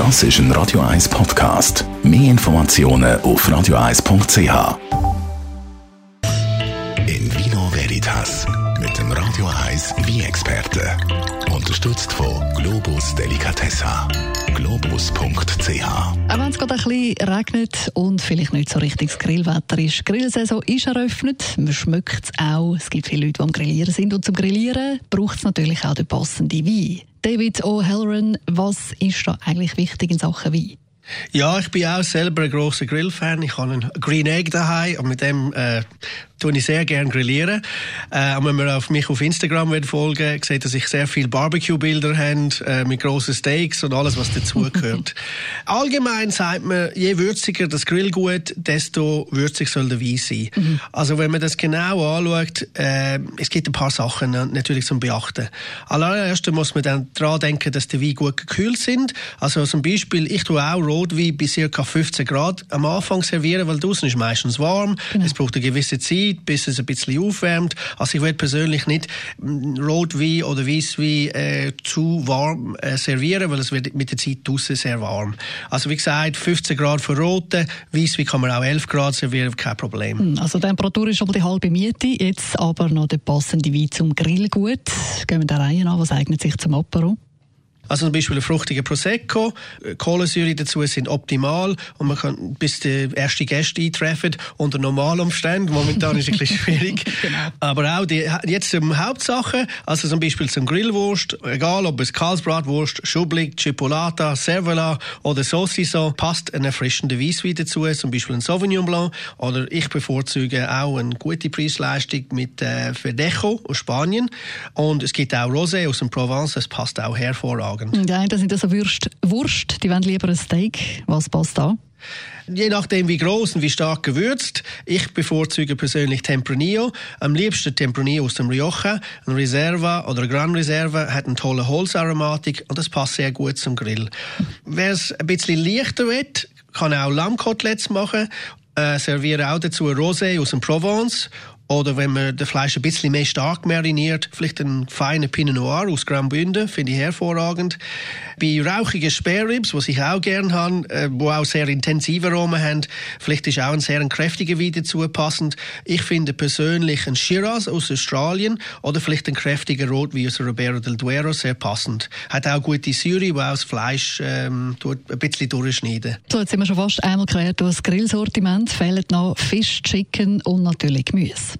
Das ist ein Radio 1 Podcast. Mehr Informationen auf radio1.ch. In Vino Veritas mit dem Radio 1 wie experte Unterstützt von Globus Delicatessa. Globus.ch. Auch wenn es gerade ein bisschen regnet und vielleicht nicht so richtig das Grillwetter ist. Die Grillsaison ist eröffnet. Man schmeckt es auch. Es gibt viele Leute, die am Grillieren sind. Und zum Grillieren braucht es natürlich auch den passenden Wein. David O'Halloran, was ist da eigentlich wichtig in Sachen Wein? Ja, ich bin auch selber ein großer Grillfan. Ich habe einen Green Egg daheim und mit dem äh, tue ich sehr gerne grillieren. Äh, und wenn man auf mich auf Instagram will folgen, sieht, dass ich sehr viele Barbecue-Bilder habe äh, mit grossen Steaks und alles, was dazugehört. Allgemein sagt man, je würziger das Grillgut, desto würzig soll der Wein sein. Mhm. Also wenn man das genau anschaut, äh, es gibt ein paar Sachen natürlich zum Beachten. Allererst muss man dann daran denken, dass die Weine gut gekühlt sind. Also zum Beispiel, ich tue auch Rotwein bei ca. 15 Grad am Anfang servieren, weil draußen ist meistens warm. Genau. Es braucht eine gewisse Zeit, bis es ein bisschen aufwärmt. Also ich würde persönlich nicht mm, Rotwein oder Weißwein äh, zu warm äh, servieren, weil es wird mit der Zeit draußen sehr warm. Also wie gesagt, 15 Grad für Rote, Weißwein kann man auch 11 Grad servieren, kein Problem. Hm, also die Temperatur ist aber die halbe Miete, jetzt aber noch der passende Wein zum Grillgut. Gehen wir der Reihe an, was eignet sich zum Apero? Also zum Beispiel ein fruchtiger Prosecco, Kohlensäure dazu sind optimal und man kann bis die ersten Gäste eintreffen unter normalen Umständen. Momentan ist es ein bisschen schwierig. genau. Aber auch die, jetzt zum Hauptsache, also zum Beispiel zum Grillwurst, egal ob es Karlsbratwurst, Schublik, Chipolata, Cervela oder Saucisson, passt ein erfrischender Weisswein dazu, zum Beispiel ein Sauvignon Blanc oder ich bevorzuge auch eine gute Preisleistung mit äh, Verdejo aus Spanien und es gibt auch Rosé aus dem Provence, das passt auch hervorragend sagen. Die einen sind also Wurst, Wurst, die wollen lieber ein Steak. Was passt da? Je nachdem, wie groß und wie stark gewürzt. Ich bevorzuge persönlich Tempranillo. Am liebsten Tempranillo aus dem Rioja. Ein Reserva oder ein Gran Reserva hat eine tolle Holzaromatik und das passt sehr gut zum Grill. Wer es ein bisschen leichter wird, kann auch Lammkoteletts machen. Äh, serviere auch dazu Rosé aus dem Provence oder wenn man das Fleisch ein bisschen mehr stark mariniert, vielleicht einen feinen Pinot Noir aus Graubünden, finde ich hervorragend. Bei rauchigen Spare Ribs, was ich auch gerne habe, äh, wo auch sehr intensive Aromen haben, vielleicht ist auch ein sehr kräftiger Wein dazu passend. Ich finde persönlich ein Shiraz aus Australien oder vielleicht ein kräftiger Rotwein aus Roberto del Duero sehr passend. Hat auch gute Säure, wo auch das Fleisch ähm, ein bisschen durchschneiden. So, jetzt sind wir schon fast einmal durch das Grillsortiment. Fehlen noch Fisch, Chicken und natürlich Gemüse.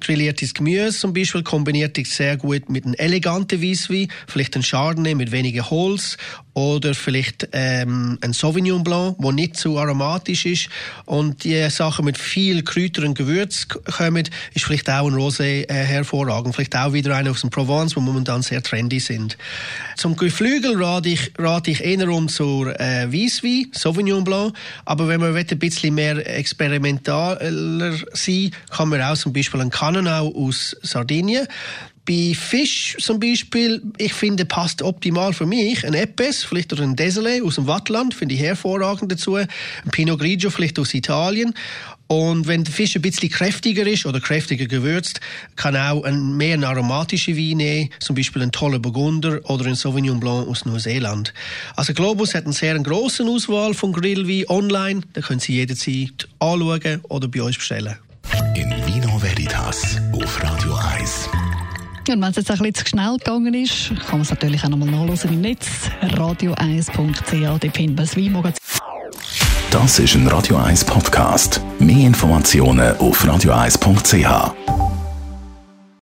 Grilliertes Gemüse zum Beispiel kombiniert sich sehr gut mit einem eleganten Weisswein, vielleicht ein Chardonnay mit weniger Holz oder vielleicht ähm, ein Sauvignon Blanc, der nicht zu aromatisch ist und die Sachen mit viel Kräuter und Gewürz kommen, ist vielleicht auch ein Rosé äh, hervorragend. Vielleicht auch wieder einer aus dem Provence, wo momentan sehr trendy sind. Zum Geflügel rate ich, rate ich eher um zur äh, Weisswein, Sauvignon Blanc, aber wenn man ein bisschen mehr experimentaler sein kann man auch zum Beispiel einen Cannonau aus Sardinien bei Fisch zum Beispiel, ich finde, passt optimal für mich ein Epes, vielleicht oder ein Desolé aus dem Wattland, finde ich hervorragend dazu. Ein Pinot Grigio vielleicht aus Italien. Und wenn der Fisch ein bisschen kräftiger ist oder kräftiger gewürzt, kann auch ein mehr aromatische Wein nehmen, zum Beispiel ein toller Burgunder oder ein Sauvignon Blanc aus Neuseeland. Also Globus hat eine sehr große Auswahl von Grillwein online. Da können Sie jederzeit anschauen oder bei uns bestellen. Veritas auf Radio 1. Und wenn es jetzt ein bisschen zu schnell gegangen ist, kann man es natürlich auch nochmal nachlesen im Netz. radio1.ch, die finden wir Das ist ein Radio 1 Podcast. Mehr Informationen auf radio1.ch.